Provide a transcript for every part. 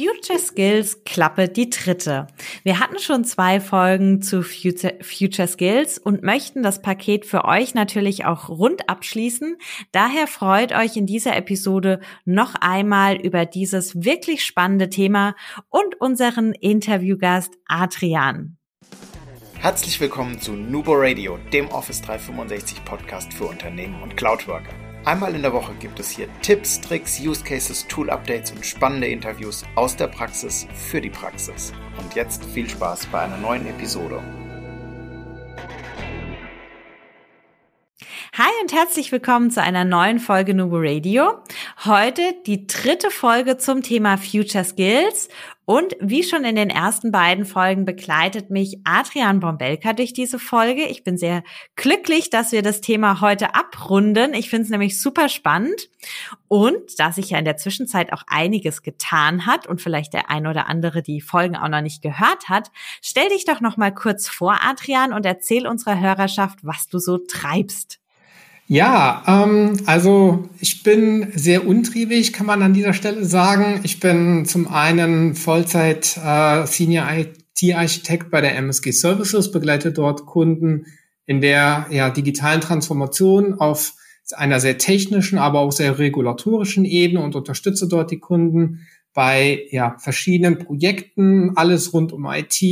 Future Skills Klappe die dritte. Wir hatten schon zwei Folgen zu Future, Skills und möchten das Paket für euch natürlich auch rund abschließen. Daher freut euch in dieser Episode noch einmal über dieses wirklich spannende Thema und unseren Interviewgast Adrian. Herzlich willkommen zu Nubo Radio, dem Office 365 Podcast für Unternehmen und Cloudworker. Einmal in der Woche gibt es hier Tipps, Tricks, Use Cases, Tool Updates und spannende Interviews aus der Praxis für die Praxis. Und jetzt viel Spaß bei einer neuen Episode. Hi und herzlich willkommen zu einer neuen Folge Nubo Radio. Heute die dritte Folge zum Thema Future Skills und wie schon in den ersten beiden Folgen begleitet mich Adrian Bombelka durch diese Folge. Ich bin sehr glücklich, dass wir das Thema heute abrunden. Ich finde es nämlich super spannend. Und da sich ja in der Zwischenzeit auch einiges getan hat und vielleicht der ein oder andere die Folgen auch noch nicht gehört hat, stell dich doch noch mal kurz vor, Adrian, und erzähl unserer Hörerschaft, was du so treibst. Ja, ähm, also ich bin sehr untriebig, kann man an dieser Stelle sagen. Ich bin zum einen Vollzeit äh, Senior IT-Architekt bei der MSG Services, begleite dort Kunden in der ja, digitalen Transformation auf einer sehr technischen, aber auch sehr regulatorischen Ebene und unterstütze dort die Kunden bei ja, verschiedenen Projekten, alles rund um IT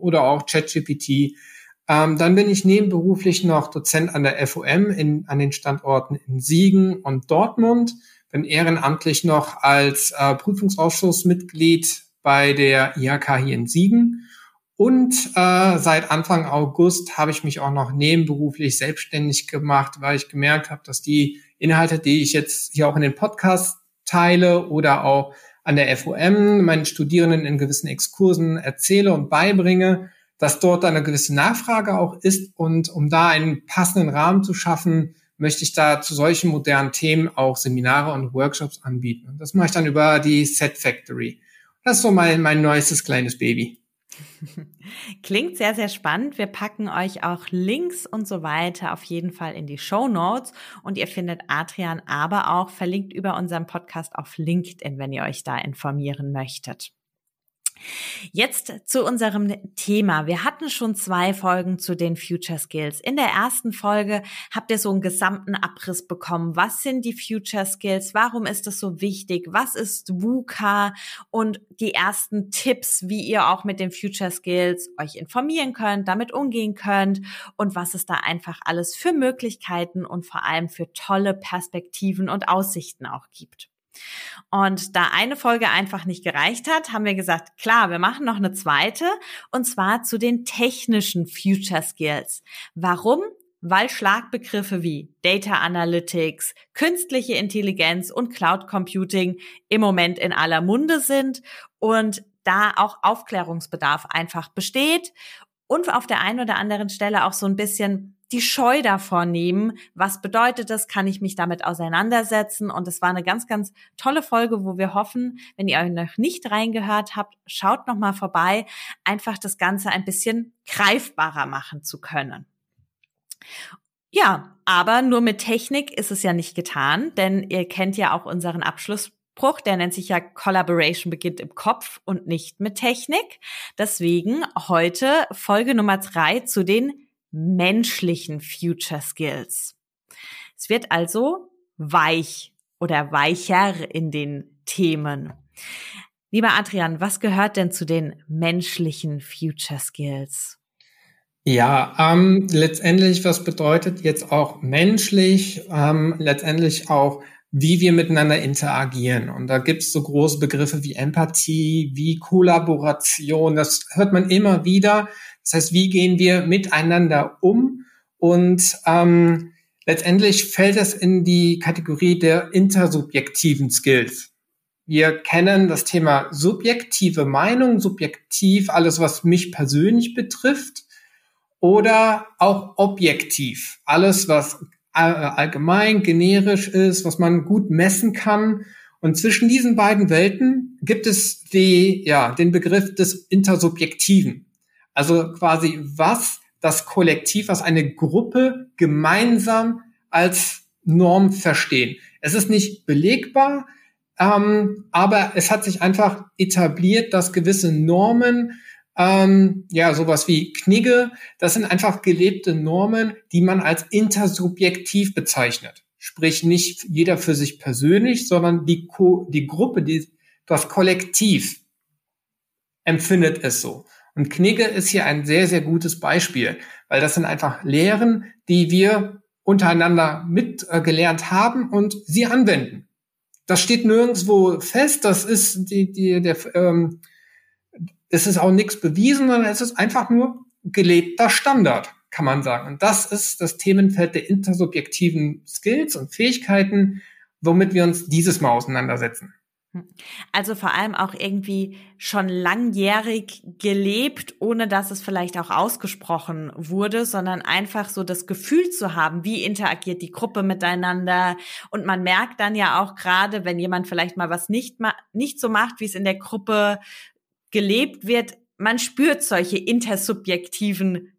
oder auch ChatGPT ähm, dann bin ich nebenberuflich noch Dozent an der FOM in, an den Standorten in Siegen und Dortmund. Bin ehrenamtlich noch als äh, Prüfungsausschussmitglied bei der IHK hier in Siegen. Und äh, seit Anfang August habe ich mich auch noch nebenberuflich selbstständig gemacht, weil ich gemerkt habe, dass die Inhalte, die ich jetzt hier auch in den Podcast teile oder auch an der FOM meinen Studierenden in gewissen Exkursen erzähle und beibringe, dass dort eine gewisse Nachfrage auch ist. Und um da einen passenden Rahmen zu schaffen, möchte ich da zu solchen modernen Themen auch Seminare und Workshops anbieten. Und das mache ich dann über die Set Factory. Das ist so mein, mein neuestes kleines Baby. Klingt sehr, sehr spannend. Wir packen euch auch Links und so weiter auf jeden Fall in die Show Notes und ihr findet Adrian aber auch verlinkt über unseren Podcast auf LinkedIn, wenn ihr euch da informieren möchtet. Jetzt zu unserem Thema. Wir hatten schon zwei Folgen zu den Future Skills. In der ersten Folge habt ihr so einen gesamten Abriss bekommen. Was sind die Future Skills? Warum ist das so wichtig? Was ist VUCA? Und die ersten Tipps, wie ihr auch mit den Future Skills euch informieren könnt, damit umgehen könnt und was es da einfach alles für Möglichkeiten und vor allem für tolle Perspektiven und Aussichten auch gibt. Und da eine Folge einfach nicht gereicht hat, haben wir gesagt, klar, wir machen noch eine zweite und zwar zu den technischen Future Skills. Warum? Weil Schlagbegriffe wie Data Analytics, künstliche Intelligenz und Cloud Computing im Moment in aller Munde sind und da auch Aufklärungsbedarf einfach besteht und auf der einen oder anderen Stelle auch so ein bisschen die Scheu davor nehmen. Was bedeutet das? Kann ich mich damit auseinandersetzen? Und es war eine ganz, ganz tolle Folge, wo wir hoffen, wenn ihr euch noch nicht reingehört habt, schaut noch mal vorbei, einfach das Ganze ein bisschen greifbarer machen zu können. Ja, aber nur mit Technik ist es ja nicht getan, denn ihr kennt ja auch unseren Abschlussspruch, der nennt sich ja Collaboration beginnt im Kopf und nicht mit Technik. Deswegen heute Folge Nummer drei zu den menschlichen Future Skills. Es wird also weich oder weicher in den Themen. Lieber Adrian, was gehört denn zu den menschlichen Future Skills? Ja, ähm, letztendlich, was bedeutet jetzt auch menschlich, ähm, letztendlich auch, wie wir miteinander interagieren. Und da gibt es so große Begriffe wie Empathie, wie Kollaboration, das hört man immer wieder. Das heißt, wie gehen wir miteinander um? Und ähm, letztendlich fällt es in die Kategorie der intersubjektiven Skills. Wir kennen das Thema subjektive Meinung, subjektiv alles, was mich persönlich betrifft, oder auch objektiv alles, was allgemein, generisch ist, was man gut messen kann. Und zwischen diesen beiden Welten gibt es die, ja, den Begriff des Intersubjektiven. Also quasi, was das Kollektiv, was eine Gruppe gemeinsam als Norm verstehen. Es ist nicht belegbar, Ähm, aber es hat sich einfach etabliert, dass gewisse Normen, ähm, ja, sowas wie Knigge, das sind einfach gelebte Normen, die man als intersubjektiv bezeichnet. Sprich, nicht jeder für sich persönlich, sondern die, Ko die Gruppe, die, das Kollektiv empfindet es so. Und Knigge ist hier ein sehr, sehr gutes Beispiel, weil das sind einfach Lehren, die wir untereinander mitgelernt haben und sie anwenden. Das steht nirgendwo fest, das ist die, die, der, ähm, es ist auch nichts bewiesen, sondern es ist einfach nur gelebter Standard, kann man sagen. Und das ist das Themenfeld der intersubjektiven Skills und Fähigkeiten, womit wir uns dieses Mal auseinandersetzen. Hm. Also vor allem auch irgendwie schon langjährig gelebt, ohne dass es vielleicht auch ausgesprochen wurde, sondern einfach so das Gefühl zu haben, wie interagiert die Gruppe miteinander. Und man merkt dann ja auch gerade, wenn jemand vielleicht mal was nicht, nicht so macht, wie es in der Gruppe gelebt wird, man spürt solche intersubjektiven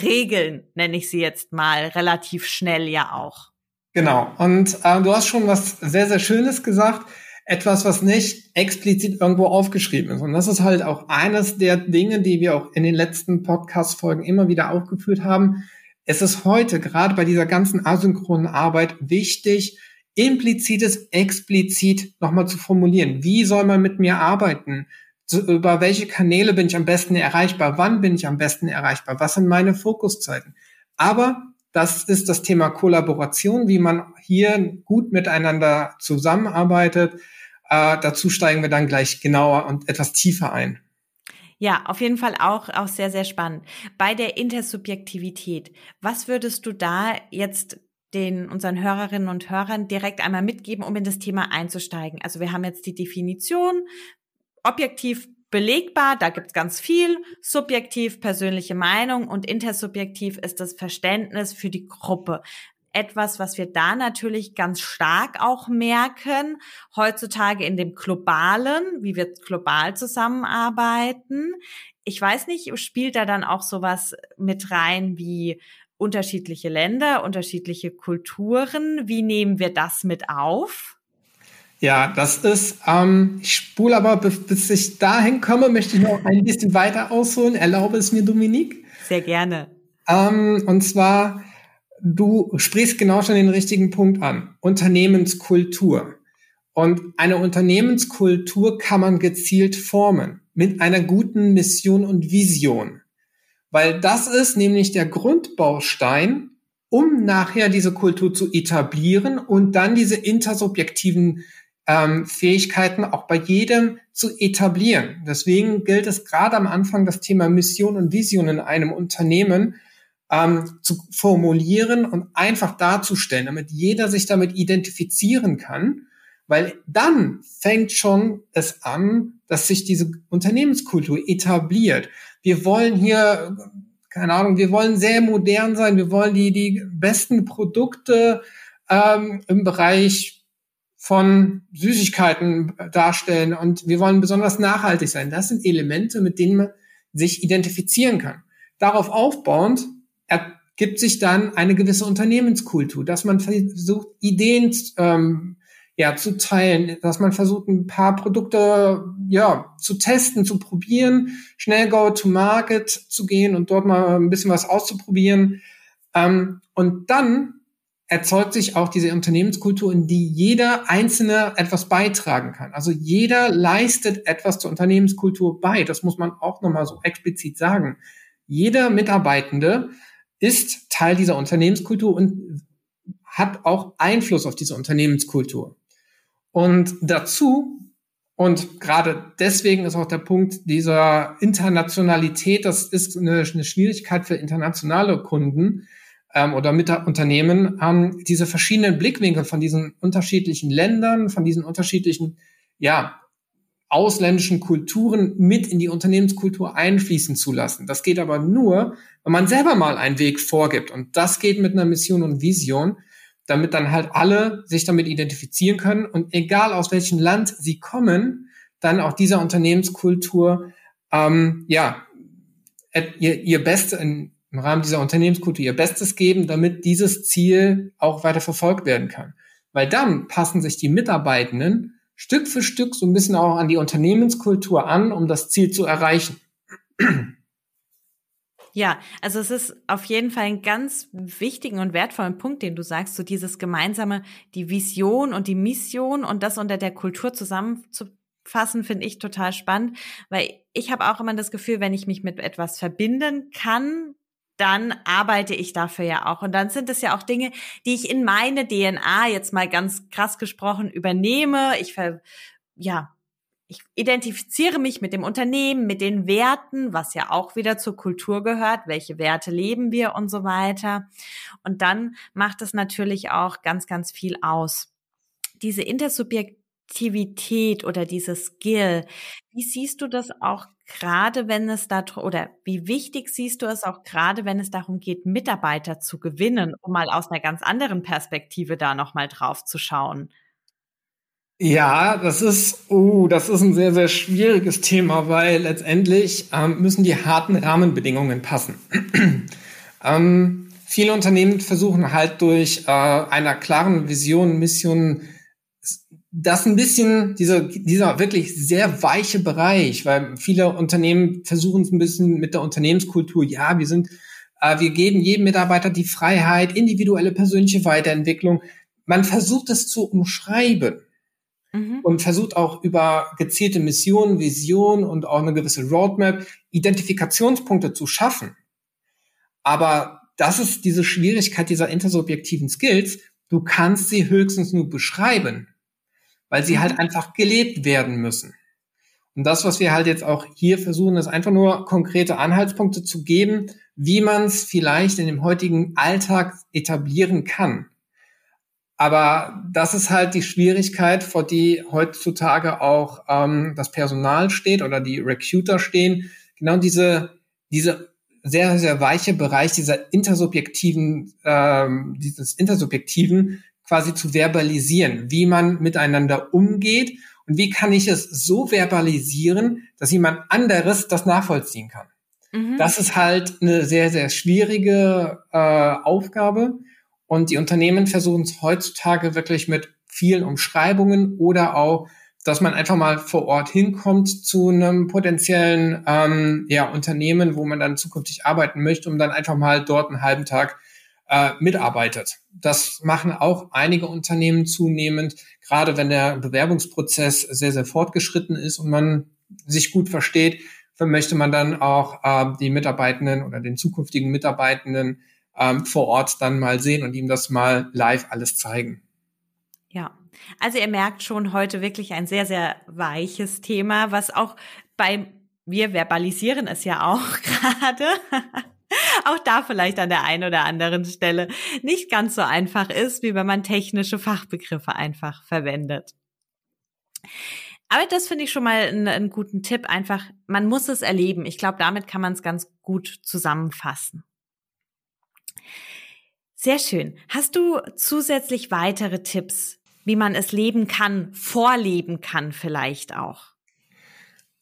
Regeln, nenne ich sie jetzt mal, relativ schnell ja auch. Genau. Und äh, du hast schon was sehr, sehr Schönes gesagt etwas, was nicht explizit irgendwo aufgeschrieben ist. Und das ist halt auch eines der Dinge, die wir auch in den letzten Podcast-Folgen immer wieder aufgeführt haben. Es ist heute, gerade bei dieser ganzen asynchronen Arbeit, wichtig, implizites explizit nochmal zu formulieren. Wie soll man mit mir arbeiten? über welche Kanäle bin ich am besten erreichbar? Wann bin ich am besten erreichbar? Was sind meine Fokuszeiten? Aber das ist das Thema Kollaboration, wie man hier gut miteinander zusammenarbeitet. Äh, dazu steigen wir dann gleich genauer und etwas tiefer ein. Ja, auf jeden Fall auch, auch sehr, sehr spannend. Bei der Intersubjektivität, was würdest du da jetzt den unseren Hörerinnen und Hörern direkt einmal mitgeben, um in das Thema einzusteigen? Also wir haben jetzt die Definition, objektiv belegbar, da gibt's ganz viel, subjektiv persönliche Meinung und intersubjektiv ist das Verständnis für die Gruppe etwas, was wir da natürlich ganz stark auch merken, heutzutage in dem globalen, wie wir global zusammenarbeiten. Ich weiß nicht, spielt da dann auch sowas mit rein wie unterschiedliche Länder, unterschiedliche Kulturen? Wie nehmen wir das mit auf? Ja, das ist, ähm, ich spule aber, bis, ich dahin komme, möchte ich noch ein bisschen weiter ausholen. Erlaube es mir, Dominik? Sehr gerne. Ähm, und zwar, du sprichst genau schon den richtigen Punkt an. Unternehmenskultur. Und eine Unternehmenskultur kann man gezielt formen mit einer guten Mission und Vision. Weil das ist nämlich der Grundbaustein, um nachher diese Kultur zu etablieren und dann diese intersubjektiven ähm, Fähigkeiten auch bei jedem zu etablieren. Deswegen gilt es gerade am Anfang, das Thema Mission und Vision in einem Unternehmen ähm, zu formulieren und einfach darzustellen, damit jeder sich damit identifizieren kann, weil dann fängt schon es an, dass sich diese Unternehmenskultur etabliert. Wir wollen hier, keine Ahnung, wir wollen sehr modern sein, wir wollen die, die besten Produkte ähm, im Bereich von Süßigkeiten darstellen und wir wollen besonders nachhaltig sein. Das sind Elemente, mit denen man sich identifizieren kann. Darauf aufbauend ergibt sich dann eine gewisse Unternehmenskultur, dass man versucht, Ideen ähm, ja, zu teilen, dass man versucht, ein paar Produkte ja, zu testen, zu probieren, schnell go to market zu gehen und dort mal ein bisschen was auszuprobieren. Ähm, und dann erzeugt sich auch diese Unternehmenskultur, in die jeder Einzelne etwas beitragen kann. Also jeder leistet etwas zur Unternehmenskultur bei. Das muss man auch nochmal so explizit sagen. Jeder Mitarbeitende ist Teil dieser Unternehmenskultur und hat auch Einfluss auf diese Unternehmenskultur. Und dazu, und gerade deswegen ist auch der Punkt dieser Internationalität, das ist eine, eine Schwierigkeit für internationale Kunden ähm, oder mit Unternehmen, ähm, diese verschiedenen Blickwinkel von diesen unterschiedlichen Ländern, von diesen unterschiedlichen, ja, ausländischen Kulturen mit in die Unternehmenskultur einfließen zu lassen. Das geht aber nur, wenn man selber mal einen Weg vorgibt. Und das geht mit einer Mission und Vision, damit dann halt alle sich damit identifizieren können und egal aus welchem Land sie kommen, dann auch dieser Unternehmenskultur ähm, ja ihr, ihr Bestes im Rahmen dieser Unternehmenskultur ihr Bestes geben, damit dieses Ziel auch weiter verfolgt werden kann. Weil dann passen sich die Mitarbeitenden Stück für Stück so ein bisschen auch an die Unternehmenskultur an, um das Ziel zu erreichen. Ja, also es ist auf jeden Fall ein ganz wichtigen und wertvollen Punkt, den du sagst, so dieses gemeinsame, die Vision und die Mission und das unter der Kultur zusammenzufassen, finde ich total spannend, weil ich habe auch immer das Gefühl, wenn ich mich mit etwas verbinden kann, dann arbeite ich dafür ja auch. Und dann sind es ja auch Dinge, die ich in meine DNA jetzt mal ganz krass gesprochen übernehme. Ich ver, ja, ich identifiziere mich mit dem Unternehmen, mit den Werten, was ja auch wieder zur Kultur gehört, welche Werte leben wir und so weiter. Und dann macht es natürlich auch ganz, ganz viel aus. Diese Intersubjektivität oder dieses Skill, wie siehst du das auch gerade, wenn es da, oder wie wichtig siehst du es auch gerade, wenn es darum geht, Mitarbeiter zu gewinnen, um mal aus einer ganz anderen Perspektive da nochmal drauf zu schauen? Ja, das ist, oh, das ist ein sehr, sehr schwieriges Thema, weil letztendlich ähm, müssen die harten Rahmenbedingungen passen. ähm, viele Unternehmen versuchen halt durch äh, einer klaren Vision, Mission, das ein bisschen, dieser, dieser wirklich sehr weiche Bereich, weil viele Unternehmen versuchen es ein bisschen mit der Unternehmenskultur, ja, wir sind, äh, wir geben jedem Mitarbeiter die Freiheit, individuelle persönliche Weiterentwicklung. Man versucht es zu umschreiben mhm. und versucht auch über gezielte Missionen, Visionen und auch eine gewisse Roadmap Identifikationspunkte zu schaffen. Aber das ist diese Schwierigkeit dieser intersubjektiven Skills. Du kannst sie höchstens nur beschreiben, weil sie halt mhm. einfach gelebt werden müssen. Und das, was wir halt jetzt auch hier versuchen, ist einfach nur konkrete Anhaltspunkte zu geben, wie man es vielleicht in dem heutigen Alltag etablieren kann. Aber das ist halt die Schwierigkeit, vor die heutzutage auch ähm, das Personal steht oder die Recruiter stehen. Genau diese, diese sehr, sehr weiche Bereich dieser intersubjektiven, ähm, dieses intersubjektiven quasi zu verbalisieren, wie man miteinander umgeht und wie kann ich es so verbalisieren, dass jemand anderes das nachvollziehen kann. Mhm. Das ist halt eine sehr, sehr schwierige äh, Aufgabe. Und die Unternehmen versuchen es heutzutage wirklich mit vielen Umschreibungen oder auch, dass man einfach mal vor Ort hinkommt zu einem potenziellen ähm, ja, Unternehmen, wo man dann zukünftig arbeiten möchte, um dann einfach mal dort einen halben Tag äh, mitarbeitet. Das machen auch einige Unternehmen zunehmend, gerade wenn der Bewerbungsprozess sehr, sehr fortgeschritten ist und man sich gut versteht, möchte man dann auch äh, die Mitarbeitenden oder den zukünftigen Mitarbeitenden ähm, vor Ort dann mal sehen und ihm das mal live alles zeigen. Ja, also ihr merkt schon heute wirklich ein sehr, sehr weiches Thema, was auch bei wir verbalisieren es ja auch gerade. auch da vielleicht an der einen oder anderen Stelle nicht ganz so einfach ist, wie wenn man technische Fachbegriffe einfach verwendet. Aber das finde ich schon mal einen, einen, guten Tipp. Einfach, man muss es erleben. Ich glaube, damit kann man es ganz gut zusammenfassen. Sehr schön. Hast du zusätzlich weitere Tipps, wie man es leben kann, vorleben kann vielleicht auch?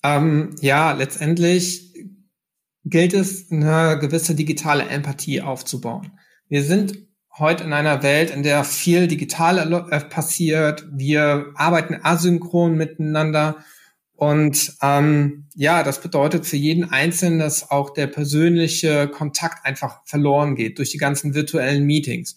Ähm, ja, letztendlich gilt es, eine gewisse digitale Empathie aufzubauen. Wir sind heute in einer Welt, in der viel digital äh, passiert. Wir arbeiten asynchron miteinander und ähm, ja, das bedeutet für jeden Einzelnen, dass auch der persönliche Kontakt einfach verloren geht durch die ganzen virtuellen Meetings.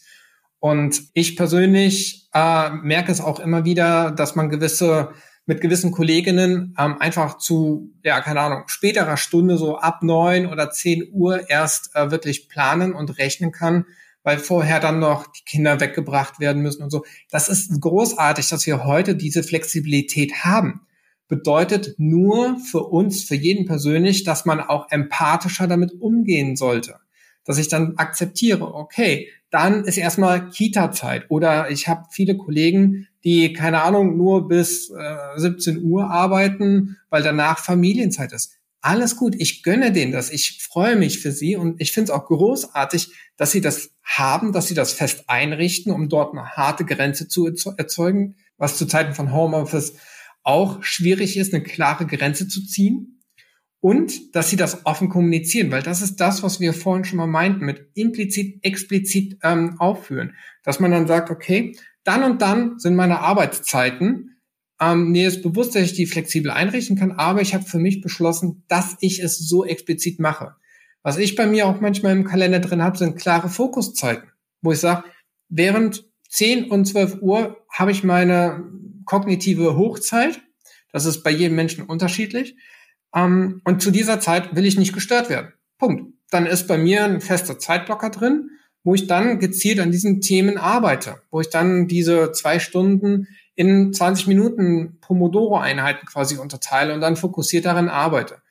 Und ich persönlich äh, merke es auch immer wieder, dass man gewisse mit gewissen Kolleginnen ähm, einfach zu, ja, keine Ahnung, späterer Stunde, so ab neun oder zehn Uhr erst äh, wirklich planen und rechnen kann, weil vorher dann noch die Kinder weggebracht werden müssen und so. Das ist großartig, dass wir heute diese Flexibilität haben bedeutet nur für uns, für jeden persönlich, dass man auch empathischer damit umgehen sollte. Dass ich dann akzeptiere, okay, dann ist erstmal Kita-Zeit. Oder ich habe viele Kollegen, die, keine Ahnung, nur bis äh, 17 Uhr arbeiten, weil danach Familienzeit ist. Alles gut, ich gönne denen das, ich freue mich für sie und ich finde es auch großartig, dass sie das haben, dass sie das fest einrichten, um dort eine harte Grenze zu erzeugen, was zu Zeiten von Homeoffice auch schwierig ist, eine klare Grenze zu ziehen und dass sie das offen kommunizieren, weil das ist das, was wir vorhin schon mal meinten, mit implizit, explizit ähm, aufführen, dass man dann sagt, okay, dann und dann sind meine Arbeitszeiten, Ähm, mir ist bewusst, dass ich die flexibel einrichten kann, aber ich habe für mich beschlossen, dass ich es so explizit mache. Was ich bei mir auch manchmal im Kalender drin habe, sind klare Fokuszeiten, wo ich sage, während 10 und 12 Uhr habe ich meine kognitive Hochzeit. Das ist bei jedem Menschen unterschiedlich. Ähm, und zu dieser Zeit will ich nicht gestört werden. Punkt. Dann ist bei mir ein fester Zeitblocker drin, wo ich dann gezielt an diesen Themen arbeite, wo ich dann diese zwei Stunden in 20 Minuten Pomodoro-Einheiten quasi unterteile und dann fokussiert darin arbeite.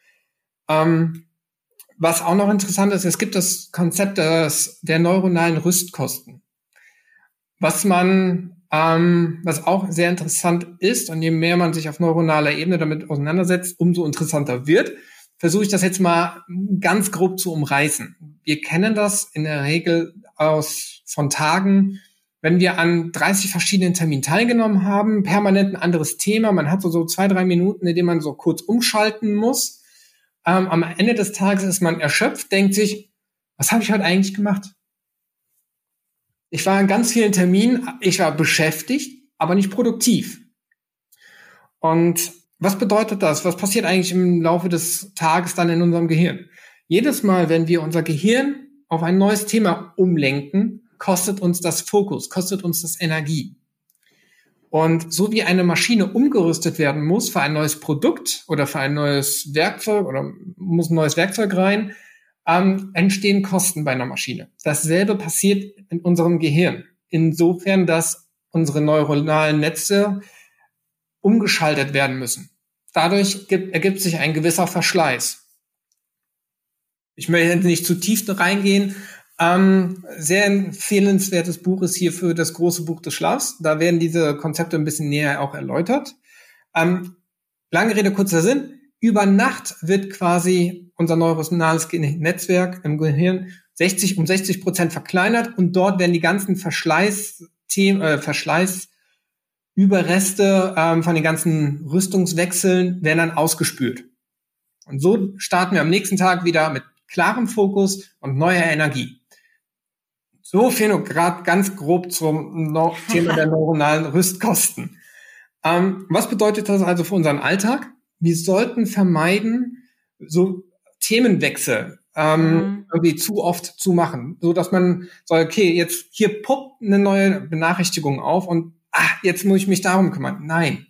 Ähm, was auch noch interessant ist, es gibt das Konzept des, der neuronalen Rüstkosten. Was man, ähm, was auch sehr interessant ist und je mehr man sich auf neuronaler Ebene damit auseinandersetzt, umso interessanter wird, versuche ich das jetzt mal ganz grob zu umreißen. Wir kennen das in der Regel aus von Tagen, wenn wir an 30 verschiedenen Terminen teilgenommen haben, permanent ein anderes Thema, man hat so, so zwei, drei Minuten, in denen man so kurz umschalten muss. Ähm, am Ende des Tages ist man erschöpft, denkt sich, was habe ich heute eigentlich gemacht? Ich war in ganz vielen Terminen, ich war beschäftigt, aber nicht produktiv. Und was bedeutet das? Was passiert eigentlich im Laufe des Tages dann in unserem Gehirn? Jedes Mal, wenn wir unser Gehirn auf ein neues Thema umlenken, kostet uns das Fokus, kostet uns das Energie. Und so wie eine Maschine umgerüstet werden muss für ein neues Produkt oder für ein neues Werkzeug oder muss ein neues Werkzeug rein, ähm, entstehen Kosten bei einer Maschine. Dasselbe passiert in unserem Gehirn. Insofern, dass unsere neuronalen Netze umgeschaltet werden müssen. Dadurch gibt, ergibt sich ein gewisser Verschleiß. Ich möchte nicht zu tief reingehen. Ähm, sehr empfehlenswertes Buch ist hier für das große Buch des Schlafs. Da werden diese Konzepte ein bisschen näher auch erläutert. Ähm, lange Rede, kurzer Sinn. Über Nacht wird quasi unser neuronales Netzwerk im Gehirn 60 um 60 Prozent verkleinert und dort werden die ganzen Verschleißthemen, äh, Verschleißüberreste ähm, von den ganzen Rüstungswechseln werden dann ausgespült. Und so starten wir am nächsten Tag wieder mit klarem Fokus und neuer Energie. So viel nur gerade ganz grob zum Thema der neuronalen Rüstkosten. Ähm, was bedeutet das also für unseren Alltag? wir sollten vermeiden, so Themenwechsel ähm, mhm. irgendwie zu oft zu machen, so dass man sagt, okay, jetzt hier poppt eine neue Benachrichtigung auf und ah, jetzt muss ich mich darum kümmern. Nein,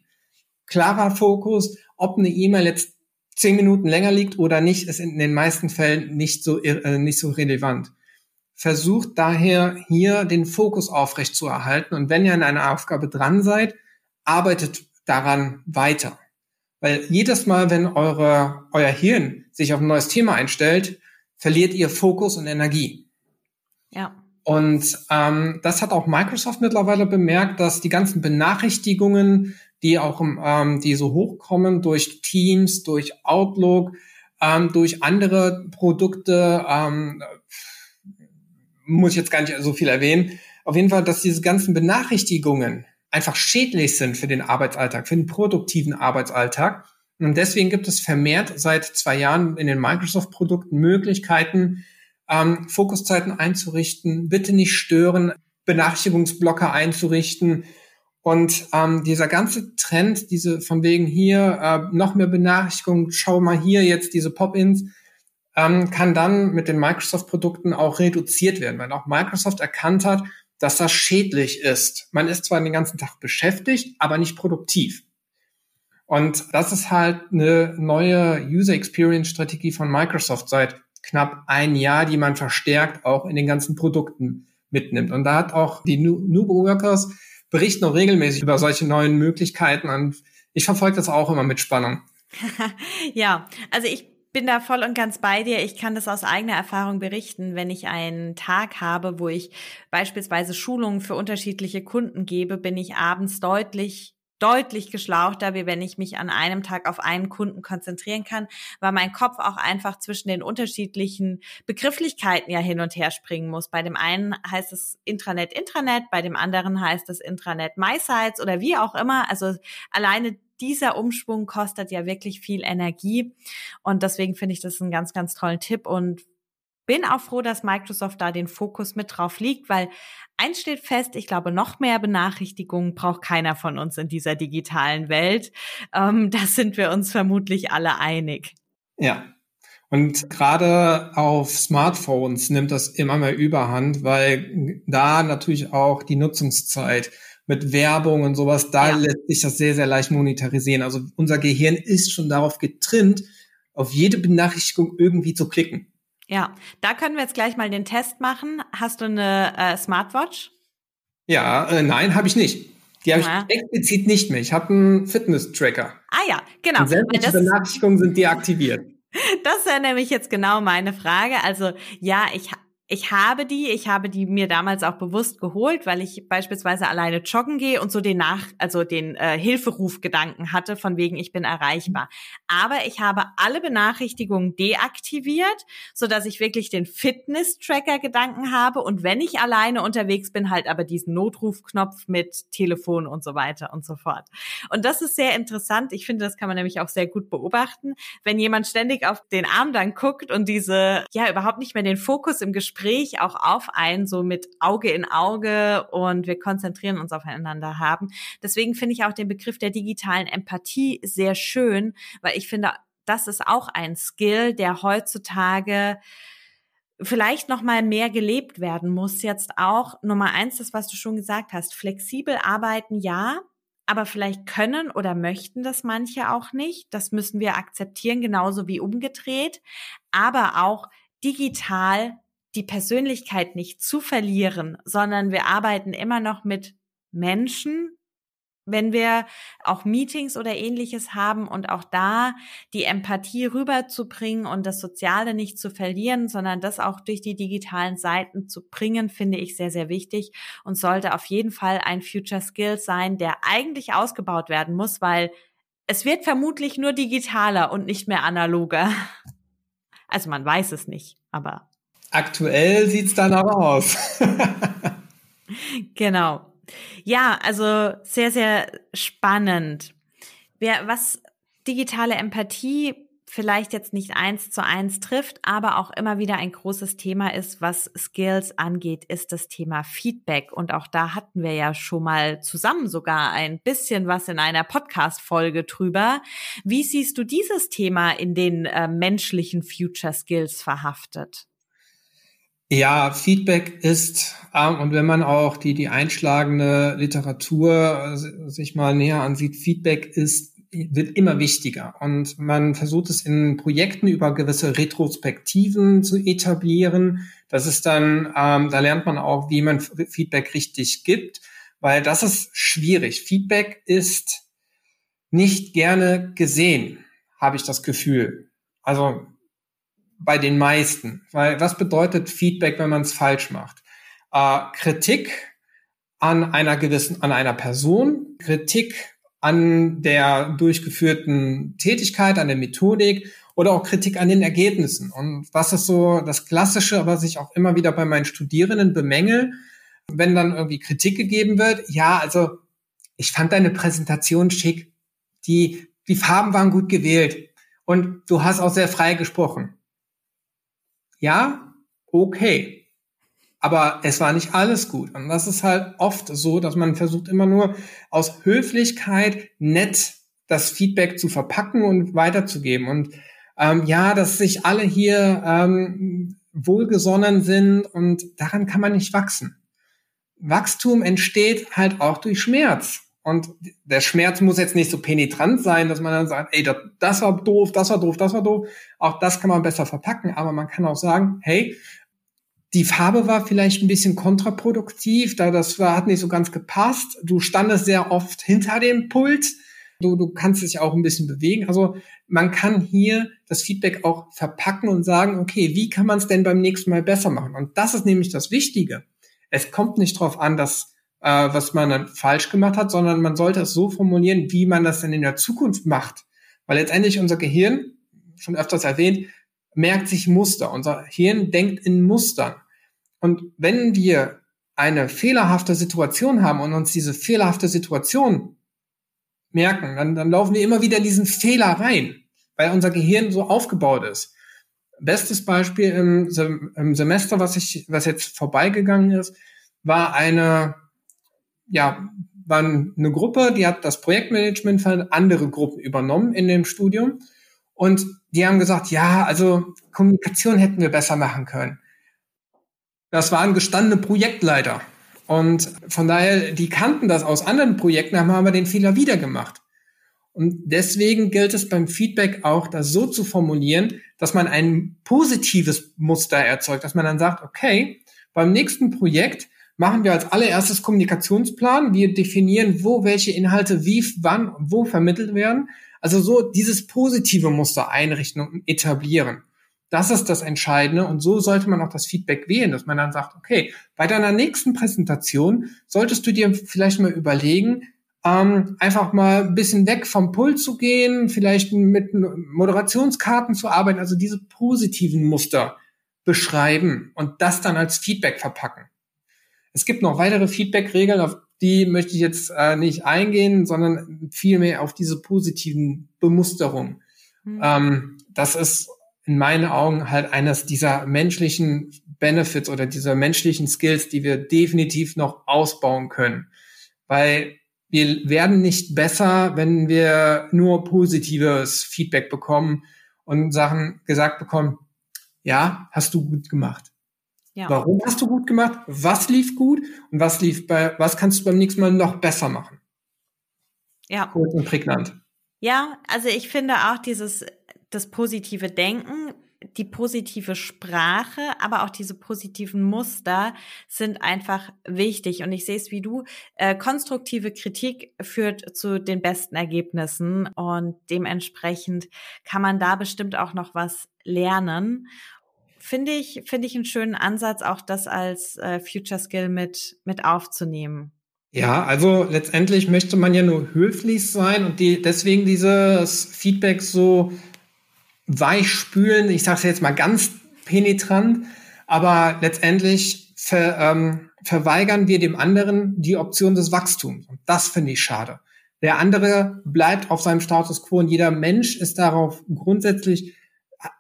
klarer Fokus, ob eine E-Mail jetzt zehn Minuten länger liegt oder nicht, ist in den meisten Fällen nicht so äh, nicht so relevant. Versucht daher hier den Fokus aufrecht zu erhalten und wenn ihr an einer Aufgabe dran seid, arbeitet daran weiter. Weil jedes Mal, wenn eure, euer Hirn sich auf ein neues Thema einstellt, verliert ihr Fokus und Energie. Ja. Und ähm, das hat auch Microsoft mittlerweile bemerkt, dass die ganzen Benachrichtigungen, die auch ähm, die so hochkommen durch Teams, durch Outlook, ähm, durch andere Produkte, ähm, muss ich jetzt gar nicht so viel erwähnen. Auf jeden Fall, dass diese ganzen Benachrichtigungen einfach schädlich sind für den Arbeitsalltag, für den produktiven Arbeitsalltag. Und deswegen gibt es vermehrt seit zwei Jahren in den Microsoft-Produkten Möglichkeiten, ähm, Fokuszeiten einzurichten, bitte nicht stören, Benachrichtigungsblocker einzurichten. Und ähm, dieser ganze Trend, diese von wegen hier äh, noch mehr Benachrichtigungen, schau mal hier jetzt diese Pop-ins, ähm, kann dann mit den Microsoft-Produkten auch reduziert werden, weil auch Microsoft erkannt hat, dass das schädlich ist. Man ist zwar den ganzen Tag beschäftigt, aber nicht produktiv. Und das ist halt eine neue User Experience Strategie von Microsoft seit knapp ein Jahr, die man verstärkt auch in den ganzen Produkten mitnimmt. Und da hat auch die Noob Workers berichten auch regelmäßig über solche neuen Möglichkeiten und ich verfolge das auch immer mit Spannung. ja, also ich bin da voll und ganz bei dir. Ich kann das aus eigener Erfahrung berichten, wenn ich einen Tag habe, wo ich beispielsweise Schulungen für unterschiedliche Kunden gebe, bin ich abends deutlich deutlich geschlauchter, wie wenn ich mich an einem Tag auf einen Kunden konzentrieren kann, weil mein Kopf auch einfach zwischen den unterschiedlichen Begrifflichkeiten ja hin und her springen muss. Bei dem einen heißt es Intranet Intranet, bei dem anderen heißt es Intranet MySites oder wie auch immer. Also alleine dieser Umschwung kostet ja wirklich viel Energie. Und deswegen finde ich das einen ganz, ganz tollen Tipp. Und bin auch froh, dass Microsoft da den Fokus mit drauf liegt, weil eins steht fest, ich glaube, noch mehr Benachrichtigungen braucht keiner von uns in dieser digitalen Welt. Ähm, da sind wir uns vermutlich alle einig. Ja. Und gerade auf Smartphones nimmt das immer mehr Überhand, weil da natürlich auch die Nutzungszeit mit Werbung und sowas, da ja. lässt sich das sehr, sehr leicht monetarisieren. Also unser Gehirn ist schon darauf getrimmt, auf jede Benachrichtigung irgendwie zu klicken. Ja, da können wir jetzt gleich mal den Test machen. Hast du eine äh, Smartwatch? Ja, äh, nein, habe ich nicht. Die habe ja. ich explizit nicht mehr. Ich habe einen Fitness-Tracker. Ah ja, genau. Und sämtliche Benachrichtigungen sind deaktiviert. Das wäre nämlich jetzt genau meine Frage. Also ja, ich ich habe die, ich habe die mir damals auch bewusst geholt, weil ich beispielsweise alleine joggen gehe und so den nach, also den äh, Hilferufgedanken hatte, von wegen ich bin erreichbar. Aber ich habe alle Benachrichtigungen deaktiviert, so dass ich wirklich den Fitness-Tracker-Gedanken habe und wenn ich alleine unterwegs bin, halt aber diesen Notrufknopf mit Telefon und so weiter und so fort. Und das ist sehr interessant. Ich finde, das kann man nämlich auch sehr gut beobachten, wenn jemand ständig auf den Arm dann guckt und diese, ja, überhaupt nicht mehr den Fokus im Gespräch Gespräch auch auf einen, so mit Auge in Auge und wir konzentrieren uns aufeinander haben. Deswegen finde ich auch den Begriff der digitalen Empathie sehr schön, weil ich finde, das ist auch ein Skill, der heutzutage vielleicht noch mal mehr gelebt werden muss. Jetzt auch Nummer eins, das was du schon gesagt hast, flexibel arbeiten, ja, aber vielleicht können oder möchten das manche auch nicht. Das müssen wir akzeptieren, genauso wie umgedreht. Aber auch digital die Persönlichkeit nicht zu verlieren, sondern wir arbeiten immer noch mit Menschen, wenn wir auch Meetings oder ähnliches haben und auch da die Empathie rüberzubringen und das Soziale nicht zu verlieren, sondern das auch durch die digitalen Seiten zu bringen, finde ich sehr, sehr wichtig und sollte auf jeden Fall ein Future Skill sein, der eigentlich ausgebaut werden muss, weil es wird vermutlich nur digitaler und nicht mehr analoger. Also man weiß es nicht, aber Aktuell sieht's danach aus. genau. Ja, also sehr, sehr spannend. Wer, was digitale Empathie vielleicht jetzt nicht eins zu eins trifft, aber auch immer wieder ein großes Thema ist, was Skills angeht, ist das Thema Feedback. Und auch da hatten wir ja schon mal zusammen sogar ein bisschen was in einer Podcast-Folge drüber. Wie siehst du dieses Thema in den äh, menschlichen Future Skills verhaftet? Ja, Feedback ist, ähm, und wenn man auch die, die einschlagende Literatur äh, sich mal näher ansieht, Feedback ist, wird immer wichtiger. Und man versucht es in Projekten über gewisse Retrospektiven zu etablieren. Das ist dann, ähm, da lernt man auch, wie man Feedback richtig gibt, weil das ist schwierig. Feedback ist nicht gerne gesehen, habe ich das Gefühl. Also bei den meisten. Weil was bedeutet Feedback, wenn man es falsch macht? Äh, Kritik an einer gewissen, an einer Person, Kritik an der durchgeführten Tätigkeit, an der Methodik oder auch Kritik an den Ergebnissen. Und was ist so das Klassische, was ich auch immer wieder bei meinen Studierenden bemängel, wenn dann irgendwie Kritik gegeben wird? Ja, also ich fand deine Präsentation schick. Die, die Farben waren gut gewählt. Und du hast auch sehr frei gesprochen ja, okay. Aber es war nicht alles gut. Und das ist halt oft so, dass man versucht immer nur aus Höflichkeit nett das Feedback zu verpacken und weiterzugeben. Und ähm, ja, dass sich alle hier ähm, wohlgesonnen sind und daran kann man nicht wachsen. Wachstum entsteht halt auch durch Schmerz. Und der Schmerz muss jetzt nicht so penetrant sein, dass man dann sagt, ey, das, das war doof, das war doof, das war doof. Auch das kann man besser verpacken, aber man kann auch sagen, hey, die Farbe war vielleicht ein bisschen kontraproduktiv, da das war, hat nicht so ganz gepasst. Du standest sehr oft hinter dem Pult. Du, du kannst dich auch ein bisschen bewegen. Also man kann hier das Feedback auch verpacken und sagen, okay, wie kann man es denn beim nächsten Mal besser machen? Und das ist nämlich das Wichtige. Es kommt nicht darauf an, dass äh, was man dann falsch gemacht hat, sondern man sollte es so formulieren, wie man das denn in der Zukunft macht. Weil letztendlich unser Gehirn, schon öfters erwähnt, merkt sich Muster. Unser Hirn denkt in Mustern. Und wenn wir eine fehlerhafte Situation haben und uns diese fehlerhafte Situation merken, dann, dann laufen wir immer wieder in diesen Fehler rein, weil unser Gehirn so aufgebaut ist. Bestes Beispiel im, im Semester, was ich, was jetzt vorbeigegangen ist, war eine, ja, war eine Gruppe, die hat das Projektmanagement für andere Gruppen übernommen in dem Studium. Und die haben gesagt, ja, also Kommunikation hätten wir besser machen können. Das waren gestandene Projektleiter. Und von daher, die kannten das aus anderen Projekten, haben aber den Fehler wieder gemacht. Und deswegen gilt es beim Feedback auch, das so zu formulieren, dass man ein positives Muster erzeugt, dass man dann sagt, okay, beim nächsten Projekt machen wir als allererstes Kommunikationsplan. Wir definieren, wo welche Inhalte wie, wann, wo vermittelt werden. Also so dieses positive Muster einrichten und etablieren. Das ist das Entscheidende und so sollte man auch das Feedback wählen, dass man dann sagt, okay, bei deiner nächsten Präsentation solltest du dir vielleicht mal überlegen, ähm, einfach mal ein bisschen weg vom Pult zu gehen, vielleicht mit Moderationskarten zu arbeiten, also diese positiven Muster beschreiben und das dann als Feedback verpacken. Es gibt noch weitere Feedback-Regeln, auf die möchte ich jetzt äh, nicht eingehen, sondern vielmehr auf diese positiven Bemusterungen. Mhm. Ähm, das ist in meinen Augen halt eines dieser menschlichen Benefits oder dieser menschlichen Skills, die wir definitiv noch ausbauen können. Weil wir werden nicht besser, wenn wir nur positives Feedback bekommen und Sachen gesagt bekommen, ja, hast du gut gemacht. Ja. Warum hast du gut gemacht? Was lief gut? Und was lief bei, was kannst du beim nächsten Mal noch besser machen? Ja. Kurz und prägnant. Ja, also ich finde auch dieses, das positive Denken die positive Sprache, aber auch diese positiven Muster sind einfach wichtig. Und ich sehe es wie du. Äh, konstruktive Kritik führt zu den besten Ergebnissen und dementsprechend kann man da bestimmt auch noch was lernen. Finde ich, finde ich einen schönen Ansatz, auch das als äh, Future Skill mit, mit aufzunehmen. Ja, also letztendlich möchte man ja nur höflich sein und die, deswegen dieses Feedback so weichspülen, ich sage es jetzt mal ganz penetrant, aber letztendlich ver, ähm, verweigern wir dem anderen die Option des Wachstums. Und das finde ich schade. Der andere bleibt auf seinem Status quo und jeder Mensch ist darauf grundsätzlich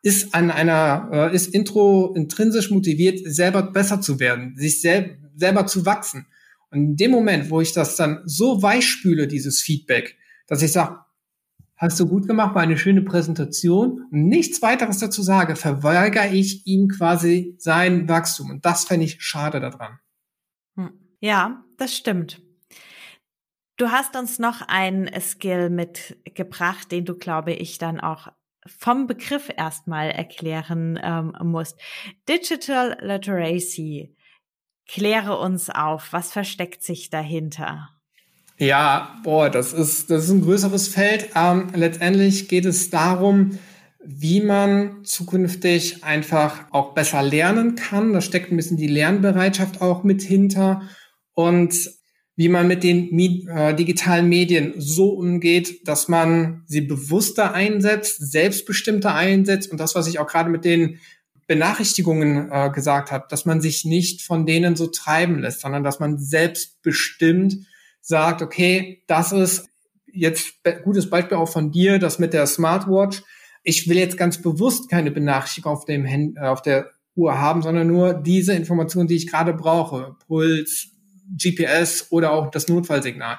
ist an einer äh, ist intro intrinsisch motiviert selber besser zu werden, sich sel selber zu wachsen. Und in dem Moment, wo ich das dann so weichspüle, dieses Feedback, dass ich sage, hast du gut gemacht, war eine schöne Präsentation und nichts weiteres dazu sage, verweigere ich ihm quasi sein Wachstum. Und das fände ich schade daran. Hm. Ja, das stimmt. Du hast uns noch einen Skill mitgebracht, den du, glaube ich, dann auch vom Begriff erstmal erklären ähm, musst. Digital Literacy. Kläre uns auf, was versteckt sich dahinter? Ja, boah, das ist, das ist ein größeres Feld. Ähm, letztendlich geht es darum, wie man zukünftig einfach auch besser lernen kann. Da steckt ein bisschen die Lernbereitschaft auch mit hinter und wie man mit den äh, digitalen Medien so umgeht, dass man sie bewusster einsetzt, selbstbestimmter einsetzt und das, was ich auch gerade mit den Benachrichtigungen äh, gesagt habe, dass man sich nicht von denen so treiben lässt, sondern dass man selbstbestimmt sagt, okay, das ist jetzt gutes Beispiel auch von dir, das mit der Smartwatch. Ich will jetzt ganz bewusst keine Benachrichtigung auf dem Hand, äh, auf der Uhr haben, sondern nur diese Informationen, die ich gerade brauche. Puls, GPS oder auch das Notfallsignal.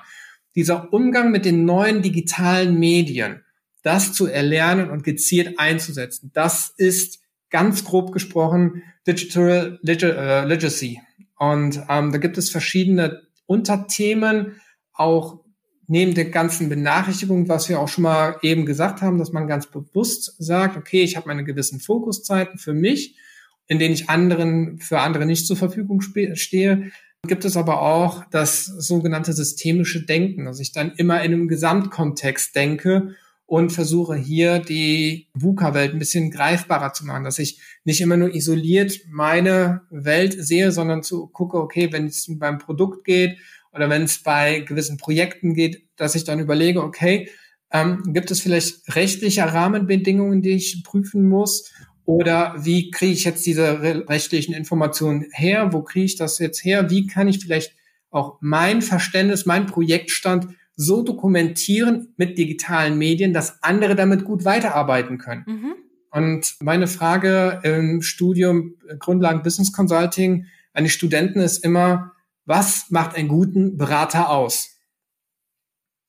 Dieser Umgang mit den neuen digitalen Medien, das zu erlernen und gezielt einzusetzen, das ist ganz grob gesprochen Digital äh, Legacy. Und ähm, da gibt es verschiedene Unterthemen, auch neben der ganzen Benachrichtigung, was wir auch schon mal eben gesagt haben, dass man ganz bewusst sagt, okay, ich habe meine gewissen Fokuszeiten für mich, in denen ich anderen für andere nicht zur Verfügung stehe. Gibt es aber auch das sogenannte systemische Denken, dass ich dann immer in einem Gesamtkontext denke und versuche hier die VUCA-Welt ein bisschen greifbarer zu machen, dass ich nicht immer nur isoliert meine Welt sehe, sondern zu gucke, okay, wenn es beim Produkt geht oder wenn es bei gewissen Projekten geht, dass ich dann überlege, okay, ähm, gibt es vielleicht rechtliche Rahmenbedingungen, die ich prüfen muss? Oder wie kriege ich jetzt diese rechtlichen Informationen her? Wo kriege ich das jetzt her? Wie kann ich vielleicht auch mein Verständnis, mein Projektstand so dokumentieren mit digitalen Medien, dass andere damit gut weiterarbeiten können. Mhm. Und meine Frage im Studium Grundlagen Business Consulting an die Studenten ist immer, was macht einen guten Berater aus?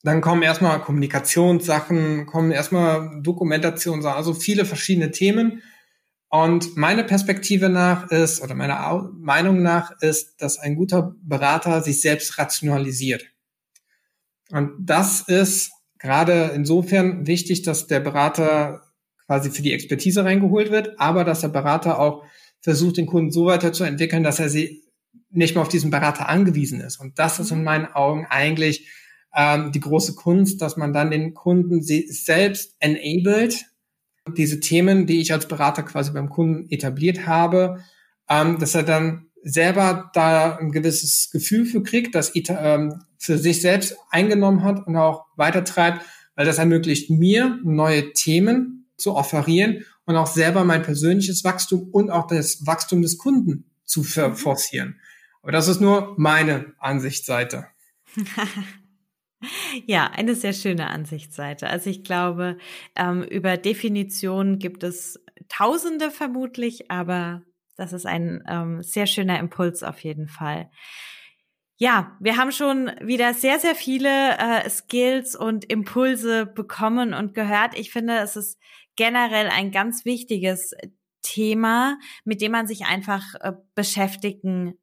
Dann kommen erstmal Kommunikationssachen, kommen erstmal Dokumentationssachen, also viele verschiedene Themen. Und meine Perspektive nach ist, oder meine Meinung nach ist, dass ein guter Berater sich selbst rationalisiert. Und das ist gerade insofern wichtig, dass der Berater quasi für die Expertise reingeholt wird, aber dass der Berater auch versucht, den Kunden so weiterzuentwickeln, dass er sie nicht mehr auf diesen Berater angewiesen ist. Und das ist in meinen Augen eigentlich ähm, die große Kunst, dass man dann den Kunden selbst enabled, diese Themen, die ich als Berater quasi beim Kunden etabliert habe, ähm, dass er dann selber da ein gewisses Gefühl für kriegt, das ähm, für sich selbst eingenommen hat und auch weitertreibt, weil das ermöglicht mir, neue Themen zu offerieren und auch selber mein persönliches Wachstum und auch das Wachstum des Kunden zu forcieren. Aber das ist nur meine Ansichtsseite. Ja, eine sehr schöne Ansichtsseite. Also ich glaube, ähm, über Definitionen gibt es Tausende vermutlich, aber das ist ein ähm, sehr schöner Impuls auf jeden Fall. Ja, wir haben schon wieder sehr, sehr viele äh, Skills und Impulse bekommen und gehört. Ich finde, es ist generell ein ganz wichtiges Thema, mit dem man sich einfach äh, beschäftigen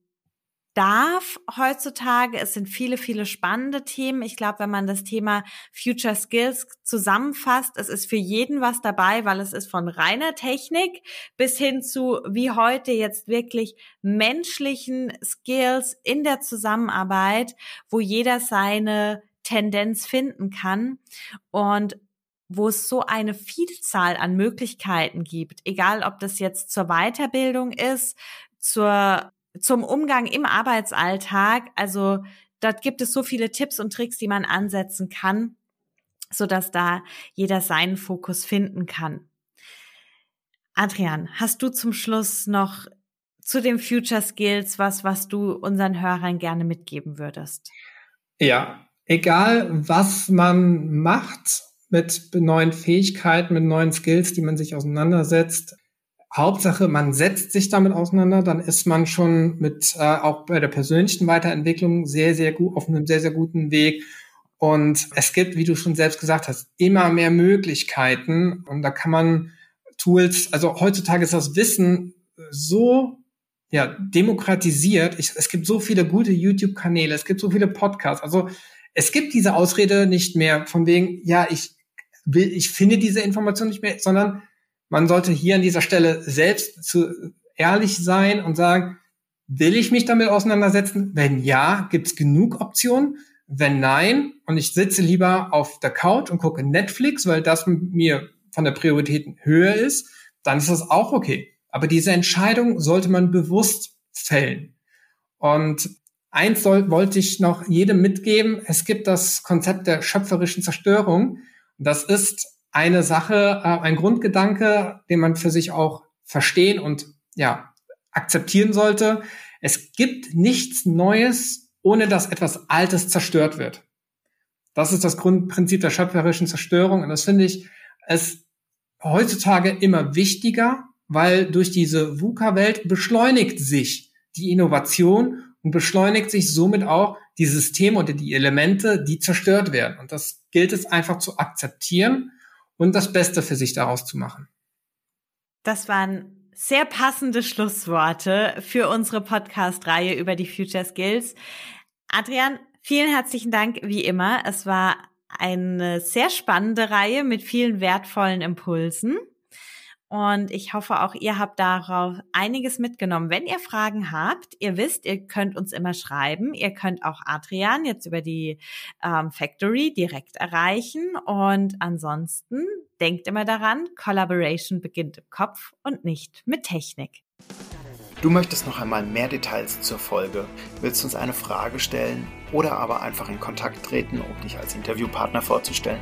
darf heutzutage. Es sind viele, viele spannende Themen. Ich glaube, wenn man das Thema Future Skills zusammenfasst, es ist für jeden was dabei, weil es ist von reiner Technik bis hin zu wie heute jetzt wirklich menschlichen Skills in der Zusammenarbeit, wo jeder seine Tendenz finden kann und wo es so eine Vielzahl an Möglichkeiten gibt, egal ob das jetzt zur Weiterbildung ist, zur zum Umgang im Arbeitsalltag. Also dort gibt es so viele Tipps und Tricks, die man ansetzen kann, so dass da jeder seinen Fokus finden kann. Adrian, hast du zum Schluss noch zu den Future Skills was, was du unseren Hörern gerne mitgeben würdest? Ja, egal was man macht mit neuen Fähigkeiten, mit neuen Skills, die man sich auseinandersetzt, Hauptsache, man setzt sich damit auseinander, dann ist man schon mit äh, auch bei der persönlichen Weiterentwicklung sehr, sehr gut auf einem sehr, sehr guten Weg. Und es gibt, wie du schon selbst gesagt hast, immer mehr Möglichkeiten. Und da kann man Tools, also heutzutage ist das Wissen so ja, demokratisiert. Ich, es gibt so viele gute YouTube-Kanäle, es gibt so viele Podcasts. Also es gibt diese Ausrede nicht mehr von wegen, ja, ich will, ich finde diese Information nicht mehr, sondern man sollte hier an dieser Stelle selbst zu ehrlich sein und sagen, will ich mich damit auseinandersetzen? Wenn ja, gibt's genug Optionen. Wenn nein, und ich sitze lieber auf der Couch und gucke Netflix, weil das mir von der Prioritäten höher ist, dann ist das auch okay. Aber diese Entscheidung sollte man bewusst fällen. Und eins soll, wollte ich noch jedem mitgeben. Es gibt das Konzept der schöpferischen Zerstörung. Das ist eine Sache, äh, ein Grundgedanke, den man für sich auch verstehen und ja, akzeptieren sollte. Es gibt nichts Neues, ohne dass etwas Altes zerstört wird. Das ist das Grundprinzip der schöpferischen Zerstörung. Und das finde ich es heutzutage immer wichtiger, weil durch diese VUCA-Welt beschleunigt sich die Innovation und beschleunigt sich somit auch die Systeme oder die Elemente, die zerstört werden. Und das gilt es einfach zu akzeptieren und das Beste für sich daraus zu machen. Das waren sehr passende Schlussworte für unsere Podcast-Reihe über die Future Skills. Adrian, vielen herzlichen Dank wie immer. Es war eine sehr spannende Reihe mit vielen wertvollen Impulsen. Und ich hoffe auch, ihr habt darauf einiges mitgenommen. Wenn ihr Fragen habt, ihr wisst, ihr könnt uns immer schreiben. Ihr könnt auch Adrian jetzt über die ähm, Factory direkt erreichen. Und ansonsten denkt immer daran, Collaboration beginnt im Kopf und nicht mit Technik. Du möchtest noch einmal mehr Details zur Folge, willst uns eine Frage stellen oder aber einfach in Kontakt treten, um dich als Interviewpartner vorzustellen?